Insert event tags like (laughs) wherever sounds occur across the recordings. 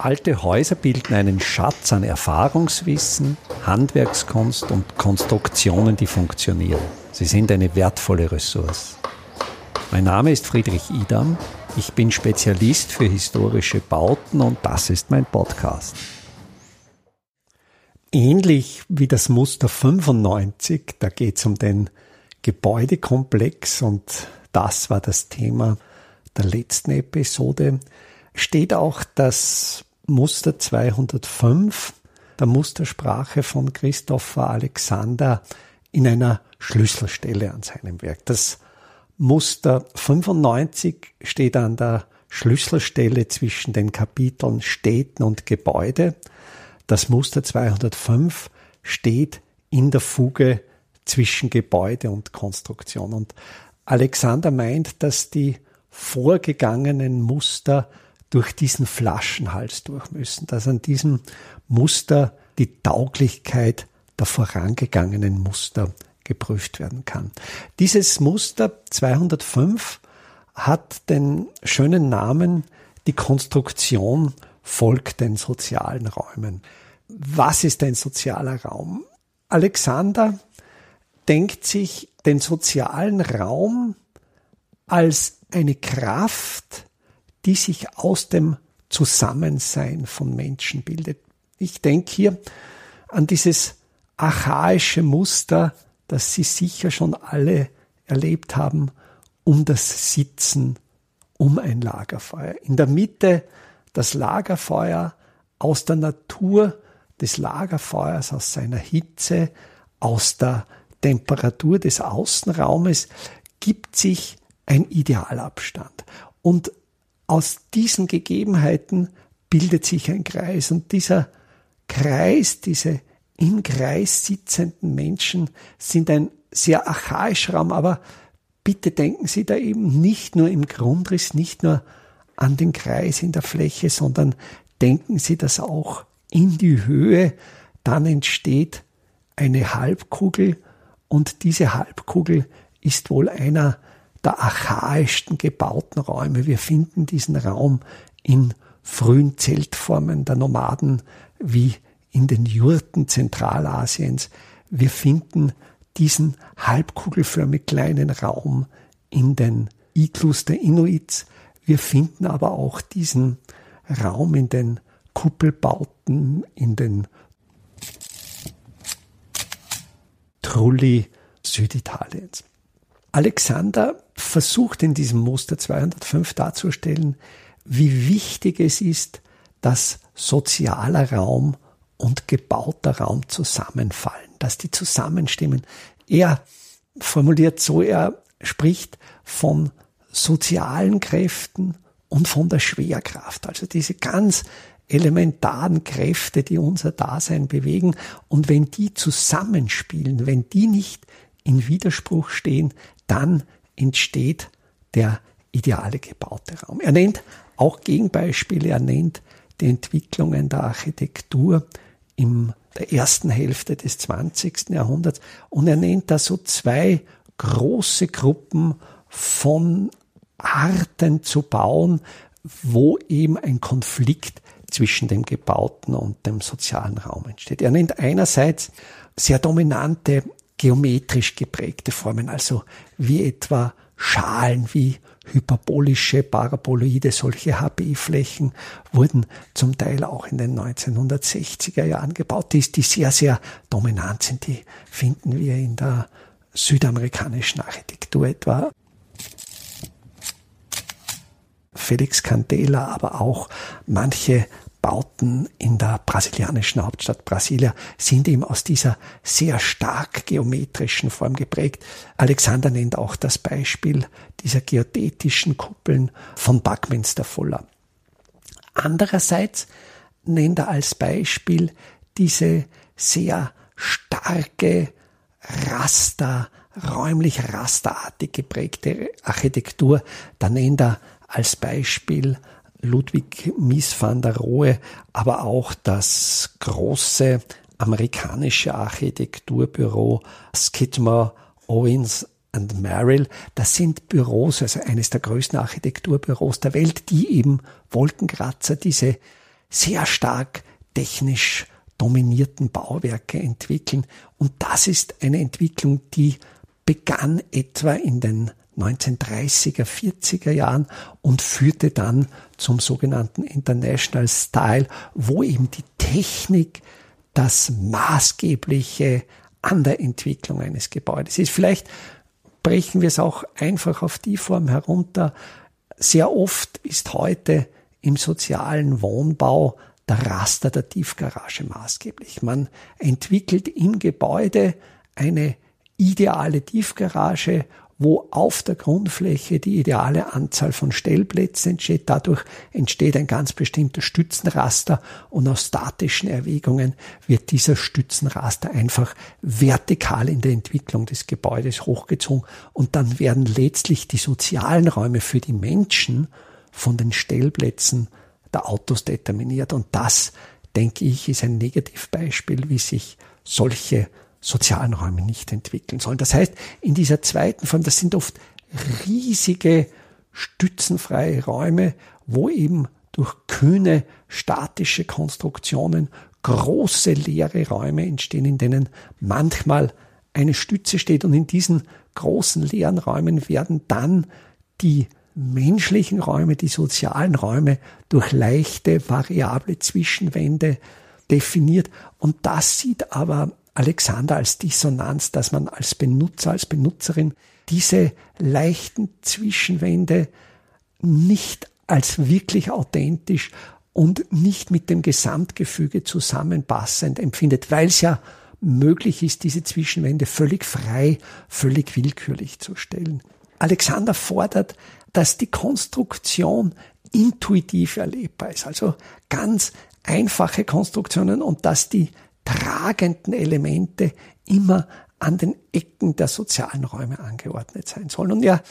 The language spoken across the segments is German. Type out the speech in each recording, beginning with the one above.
Alte Häuser bilden einen Schatz an Erfahrungswissen, Handwerkskunst und Konstruktionen, die funktionieren. Sie sind eine wertvolle Ressource. Mein Name ist Friedrich Idam. Ich bin Spezialist für historische Bauten und das ist mein Podcast. Ähnlich wie das Muster 95, da geht es um den Gebäudekomplex und das war das Thema der letzten Episode, steht auch das Muster 205 der Mustersprache von Christopher Alexander in einer Schlüsselstelle an seinem Werk. Das Muster 95 steht an der Schlüsselstelle zwischen den Kapiteln Städten und Gebäude. Das Muster 205 steht in der Fuge zwischen Gebäude und Konstruktion. Und Alexander meint, dass die vorgegangenen Muster durch diesen Flaschenhals durch müssen, dass an diesem Muster die Tauglichkeit der vorangegangenen Muster geprüft werden kann. Dieses Muster 205 hat den schönen Namen, die Konstruktion folgt den sozialen Räumen. Was ist ein sozialer Raum? Alexander denkt sich den sozialen Raum als eine Kraft, die sich aus dem Zusammensein von Menschen bildet. Ich denke hier an dieses archaische Muster, das Sie sicher schon alle erlebt haben, um das Sitzen um ein Lagerfeuer. In der Mitte das Lagerfeuer aus der Natur des Lagerfeuers, aus seiner Hitze, aus der Temperatur des Außenraumes gibt sich ein Idealabstand. Und aus diesen Gegebenheiten bildet sich ein Kreis. Und dieser Kreis, diese im Kreis sitzenden Menschen sind ein sehr archaischer Raum, aber bitte denken Sie da eben nicht nur im Grundriss, nicht nur an den Kreis in der Fläche, sondern denken Sie das auch in die Höhe. Dann entsteht eine Halbkugel und diese Halbkugel ist wohl einer der archaischsten gebauten Räume. Wir finden diesen Raum in frühen Zeltformen der Nomaden wie in den Jurten Zentralasiens. Wir finden diesen halbkugelförmig kleinen Raum in den Iglus der Inuits. Wir finden aber auch diesen Raum in den Kuppelbauten, in den Trulli Süditaliens. Alexander versucht in diesem Muster 205 darzustellen, wie wichtig es ist, dass sozialer Raum und gebauter Raum zusammenfallen, dass die zusammenstimmen. Er formuliert so, er spricht von sozialen Kräften und von der Schwerkraft, also diese ganz elementaren Kräfte, die unser Dasein bewegen. Und wenn die zusammenspielen, wenn die nicht in Widerspruch stehen, dann entsteht der ideale gebaute Raum. Er nennt auch Gegenbeispiele, er nennt die Entwicklungen der Architektur in der ersten Hälfte des 20. Jahrhunderts und er nennt da so zwei große Gruppen von Arten zu bauen, wo eben ein Konflikt zwischen dem gebauten und dem sozialen Raum entsteht. Er nennt einerseits sehr dominante geometrisch geprägte Formen, also wie etwa Schalen, wie hyperbolische, paraboloide, solche HPI-Flächen wurden zum Teil auch in den 1960er Jahren gebaut, die, die sehr, sehr dominant sind. Die finden wir in der südamerikanischen Architektur etwa. Felix Candela, aber auch manche Bauten in der brasilianischen Hauptstadt Brasilia sind eben aus dieser sehr stark geometrischen Form geprägt. Alexander nennt auch das Beispiel dieser geodätischen Kuppeln von Buckminster Fuller. Andererseits nennt er als Beispiel diese sehr starke Raster, räumlich rasterartig geprägte Architektur. Da nennt er als Beispiel Ludwig Mies van der Rohe, aber auch das große amerikanische Architekturbüro Skidmore, Owens and Merrill. Das sind Büros, also eines der größten Architekturbüros der Welt, die eben Wolkenkratzer, diese sehr stark technisch dominierten Bauwerke entwickeln. Und das ist eine Entwicklung, die begann etwa in den 1930er, 40er Jahren und führte dann zum sogenannten International Style, wo eben die Technik das maßgebliche an der Entwicklung eines Gebäudes ist. Vielleicht brechen wir es auch einfach auf die Form herunter. Sehr oft ist heute im sozialen Wohnbau der Raster der Tiefgarage maßgeblich. Man entwickelt im Gebäude eine ideale Tiefgarage wo auf der Grundfläche die ideale Anzahl von Stellplätzen entsteht. Dadurch entsteht ein ganz bestimmter Stützenraster und aus statischen Erwägungen wird dieser Stützenraster einfach vertikal in der Entwicklung des Gebäudes hochgezogen und dann werden letztlich die sozialen Räume für die Menschen von den Stellplätzen der Autos determiniert und das, denke ich, ist ein Negativbeispiel, wie sich solche sozialen Räume nicht entwickeln sollen. Das heißt, in dieser zweiten Form, das sind oft riesige stützenfreie Räume, wo eben durch kühne statische Konstruktionen große leere Räume entstehen, in denen manchmal eine Stütze steht und in diesen großen leeren Räumen werden dann die menschlichen Räume, die sozialen Räume durch leichte variable Zwischenwände definiert und das sieht aber Alexander als Dissonanz, dass man als Benutzer, als Benutzerin diese leichten Zwischenwände nicht als wirklich authentisch und nicht mit dem Gesamtgefüge zusammenpassend empfindet, weil es ja möglich ist, diese Zwischenwände völlig frei, völlig willkürlich zu stellen. Alexander fordert, dass die Konstruktion intuitiv erlebbar ist, also ganz einfache Konstruktionen und dass die tragenden Elemente immer an den Ecken der sozialen Räume angeordnet sein sollen. Und er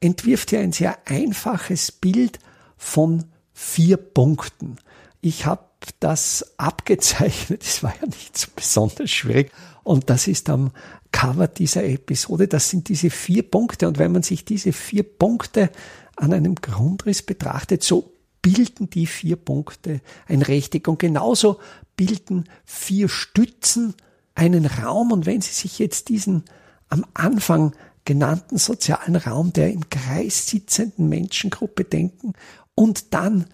entwirft hier ein sehr einfaches Bild von vier Punkten. Ich habe das abgezeichnet, (laughs) es war ja nicht so besonders schwierig und das ist am Cover dieser Episode. Das sind diese vier Punkte und wenn man sich diese vier Punkte an einem Grundriss betrachtet, so bilden die vier Punkte ein Rechteck. Und genauso bilden vier Stützen einen Raum. Und wenn Sie sich jetzt diesen am Anfang genannten sozialen Raum der im Kreis sitzenden Menschengruppe denken und dann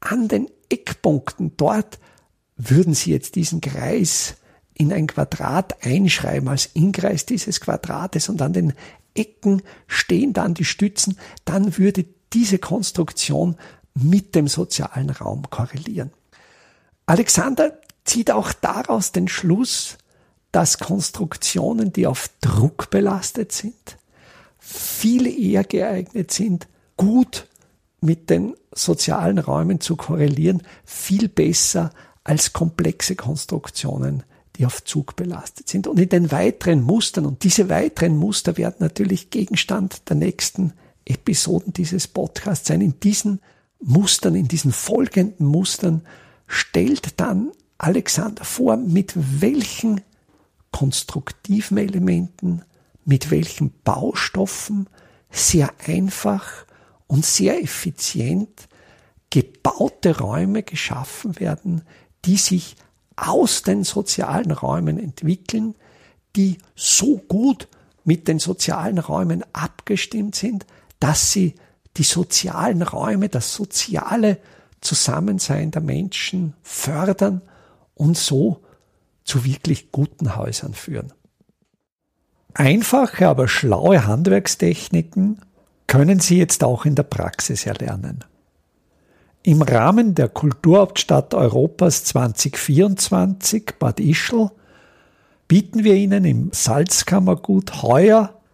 an den Eckpunkten dort würden Sie jetzt diesen Kreis in ein Quadrat einschreiben als Inkreis dieses Quadrates und an den Ecken stehen dann die Stützen, dann würde diese Konstruktion mit dem sozialen Raum korrelieren. Alexander zieht auch daraus den Schluss, dass Konstruktionen, die auf Druck belastet sind, viel eher geeignet sind, gut mit den sozialen Räumen zu korrelieren, viel besser als komplexe Konstruktionen, die auf Zug belastet sind. Und in den weiteren Mustern, und diese weiteren Muster werden natürlich Gegenstand der nächsten Episoden dieses Podcasts sein, in diesen Mustern, in diesen folgenden Mustern stellt dann Alexander vor, mit welchen konstruktiven Elementen, mit welchen Baustoffen sehr einfach und sehr effizient gebaute Räume geschaffen werden, die sich aus den sozialen Räumen entwickeln, die so gut mit den sozialen Räumen abgestimmt sind, dass sie die sozialen Räume, das soziale Zusammensein der Menschen fördern und so zu wirklich guten Häusern führen. Einfache, aber schlaue Handwerkstechniken können Sie jetzt auch in der Praxis erlernen. Im Rahmen der Kulturhauptstadt Europas 2024 Bad Ischl bieten wir Ihnen im Salzkammergut heuer